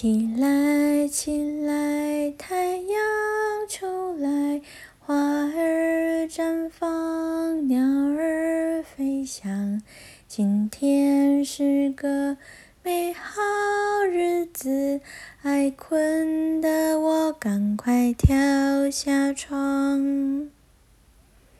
起来起来太阳出来花儿绽放鸟儿飞翔今天是个美好日子爱困的我赶快跳下床。